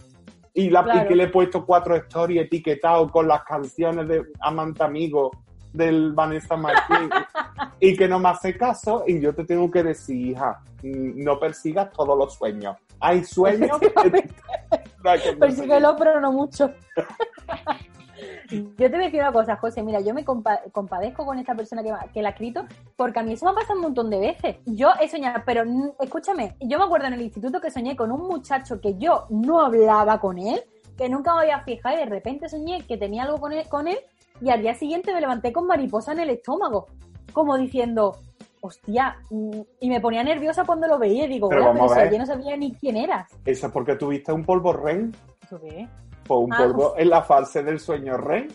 [SPEAKER 1] Y, la, y que le he puesto cuatro stories etiquetados con las canciones de Amante Amigo del Vanessa Martín y que no me hace caso y yo te tengo que decir, hija, mm, no persigas todos los sueños. Hay sueños que
[SPEAKER 2] Persíguelo, pero no mucho. Yo te voy a decir una cosa, José. Mira, yo me compa- compadezco con esta persona que, la ha escrito, porque a mí eso me ha pasado un montón de veces. Yo he soñado, pero escúchame, yo me acuerdo en el instituto que soñé con un muchacho que yo no hablaba con él, que nunca me había fijado, y de repente soñé que tenía algo con él, con él y al día siguiente me levanté con mariposa en el estómago, como diciendo, hostia, mm, y me ponía nerviosa cuando lo veía, y digo,
[SPEAKER 1] Pero
[SPEAKER 2] "Hola,
[SPEAKER 1] vamos
[SPEAKER 2] pero
[SPEAKER 1] a
[SPEAKER 2] si
[SPEAKER 1] ver.
[SPEAKER 2] yo no sabía ni quién eras.
[SPEAKER 1] Eso es porque tuviste un polvo ren
[SPEAKER 2] ¿Eso qué es?
[SPEAKER 1] o un
[SPEAKER 2] Ah,
[SPEAKER 1] polvo
[SPEAKER 2] pues.
[SPEAKER 1] en la fase del sueño ren.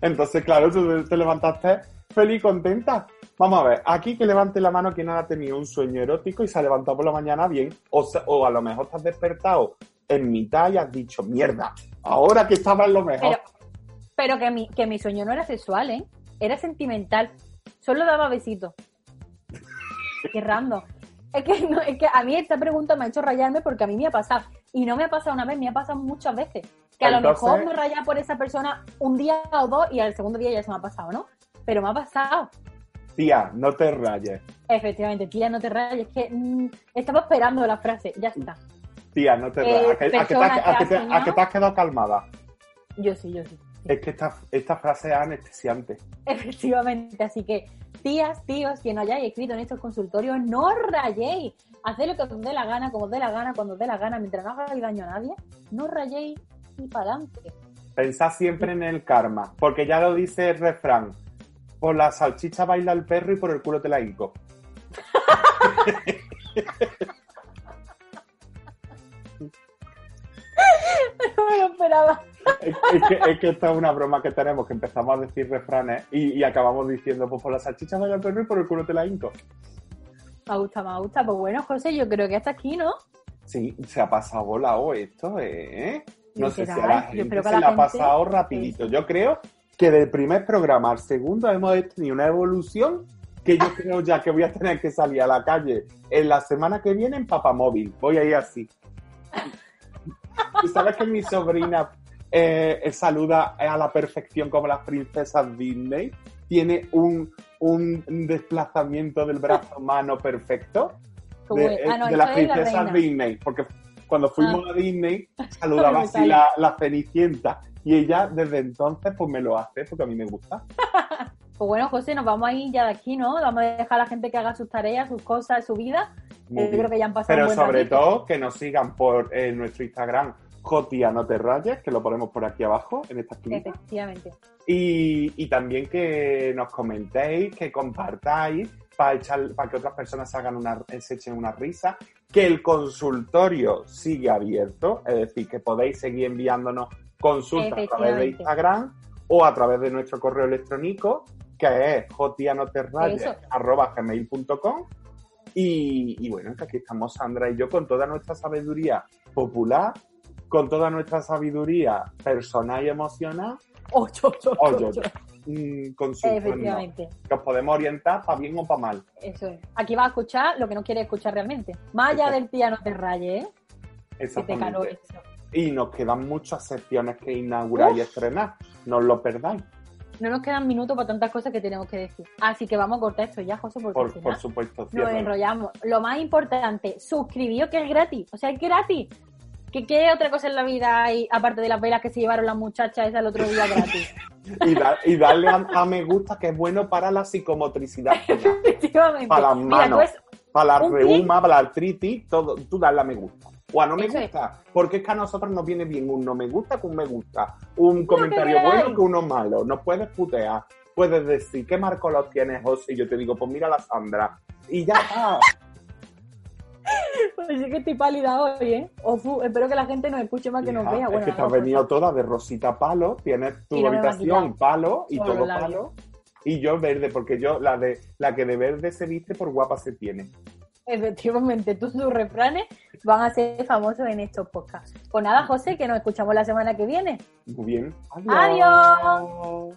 [SPEAKER 1] Entonces, claro, tú te levantaste feliz y contenta. Vamos a ver, aquí que levante la mano quien ha tenido un sueño erótico y se ha levantado por la mañana bien, o, se- o a lo mejor te has despertado en mitad y has dicho, mierda, ahora que estaba en lo mejor.
[SPEAKER 2] Pero, pero que, mi, que mi sueño no era sexual, ¿eh? Era sentimental. Solo daba besitos. Qué. Es que, no, es que a mí esta pregunta me ha hecho rayarme porque a mí me ha pasado. Y no me ha pasado una vez, me ha pasado muchas veces. Que a lo mejor me raya por esa persona un día o dos y al segundo día ya se me ha pasado, ¿no? Pero me ha pasado.
[SPEAKER 1] Tía, no te rayes.
[SPEAKER 2] Efectivamente, tía, no te rayes. Es que mm, estaba esperando la frase, ya está.
[SPEAKER 1] Tía, no te
[SPEAKER 2] Eh,
[SPEAKER 1] rayes. ¿A que, a que te, has-
[SPEAKER 2] que
[SPEAKER 1] te has quedado calmada?
[SPEAKER 2] Yo sí, yo sí.
[SPEAKER 1] Es que esta, esta frase es anestesiante.
[SPEAKER 2] Efectivamente, así que tías, tíos, que no hayáis escrito en estos consultorios, no rayéis. Haced lo que os dé la gana, como os dé la gana, cuando os dé la gana, mientras no hagáis daño a nadie. No rayéis y para adelante.
[SPEAKER 1] Pensad siempre en el karma, porque ya lo dice el refrán. Por la salchicha baila el perro y por el culo te la hinco.
[SPEAKER 2] No me lo esperaba.
[SPEAKER 1] Es, es que, es que esta es una broma que tenemos, que empezamos a decir refranes y, y acabamos diciendo, pues por la salchicha baila el perro y por el culo te la hinco.
[SPEAKER 2] Me gusta, me gusta. Pues bueno, José, yo creo que hasta aquí, ¿no?
[SPEAKER 1] Sí, se ha pasado volado esto, ¿eh? No sé si a la gente se
[SPEAKER 2] la
[SPEAKER 1] ha pasado rapidito. Yo creo que del primer programa al segundo hemos tenido una evolución que yo creo ya que voy a tener que salir a la calle en la semana que viene en papamóvil. Voy a ir así. Y sabes que mi sobrina eh, saluda a la perfección como las princesas Disney. Tiene un, un desplazamiento del brazo mano perfecto de,
[SPEAKER 2] ah, no,
[SPEAKER 1] de las
[SPEAKER 2] es la
[SPEAKER 1] princesas
[SPEAKER 2] reina.
[SPEAKER 1] Disney, porque cuando fuimos a Disney saludaba así la, la cenicienta y ella desde entonces pues me lo hace porque a mí me gusta.
[SPEAKER 2] Pues bueno, José, nos vamos a ir ya de aquí, ¿no? Vamos a dejar a la gente que haga sus tareas, sus cosas, su vida.
[SPEAKER 1] Bien.
[SPEAKER 2] creo que ya han pasado
[SPEAKER 1] Pero sobre
[SPEAKER 2] ratito.
[SPEAKER 1] todo que nos sigan por eh, nuestro Instagram Jotia no te rayes, que lo ponemos por aquí abajo en esta esquinita.
[SPEAKER 2] Efectivamente.
[SPEAKER 1] Y, y también que nos comentéis, que compartáis para para que otras personas se hagan una, se echen una risa, que el consultorio sigue abierto, es decir, que podéis seguir enviándonos consultas a través de. Instagram o a través de nuestro correo electrónico, que es jotianoterrayes
[SPEAKER 2] Eso.
[SPEAKER 1] arroba gmail.com y, y bueno, que aquí estamos Sandra y yo con toda nuestra sabiduría popular, con toda nuestra sabiduría personal y emocional,
[SPEAKER 2] Ocho, ocho, ocho.
[SPEAKER 1] mm, consultando,
[SPEAKER 2] Efectivamente.
[SPEAKER 1] que os podemos orientar para bien o para mal.
[SPEAKER 2] Eso es. Aquí vas a escuchar lo que no quieres escuchar realmente. Más allá del tía no te raye, ¿eh? Que te caló
[SPEAKER 1] Exactamente. Y nos quedan muchas secciones que inaugurar y estrenar. No os lo perdáis,
[SPEAKER 2] No nos quedan minutos para tantas cosas que tenemos que decir. Así que vamos a cortar esto ya, José, porque
[SPEAKER 1] por,
[SPEAKER 2] final
[SPEAKER 1] por supuesto.
[SPEAKER 2] nos enrollamos. Lo más importante, suscribíos que es gratis. O sea, es gratis. ¿Qué, ¿Qué otra cosa en la vida hay, aparte de las velas que se llevaron las muchachas esa el otro día gratis?
[SPEAKER 1] Y, da- y darle a, a me gusta, que es bueno para la psicomotricidad,
[SPEAKER 2] Efectivamente.
[SPEAKER 1] Para las manos. para la reuma, para la artritis, todo. Tú darle a me gusta. O a no me
[SPEAKER 2] Eso es.
[SPEAKER 1] gusta. Porque es que a nosotros nos viene bien un no me gusta que un me gusta. Un comentario bueno que uno malo. Nos puedes putear. Puedes decir, ¿qué marco los tienes, José? Y yo te digo, pues mira la Sandra. Y ya está.
[SPEAKER 2] Pues sí que estoy pálida hoy, ¿eh? Ofu, espero que la gente nos escuche más que nos vea.
[SPEAKER 1] es
[SPEAKER 2] Bueno,
[SPEAKER 1] que te has venido toda de rosita palo, tienes tu
[SPEAKER 2] no
[SPEAKER 1] habitación palo y todo palo. Y yo verde, porque yo la de la que de verde se viste por guapa se tiene.
[SPEAKER 2] Efectivamente, tus, tus refranes van a ser famosos en estos podcasts. Pues nada, José, que nos escuchamos la semana que viene.
[SPEAKER 1] Muy bien.
[SPEAKER 2] Adiós.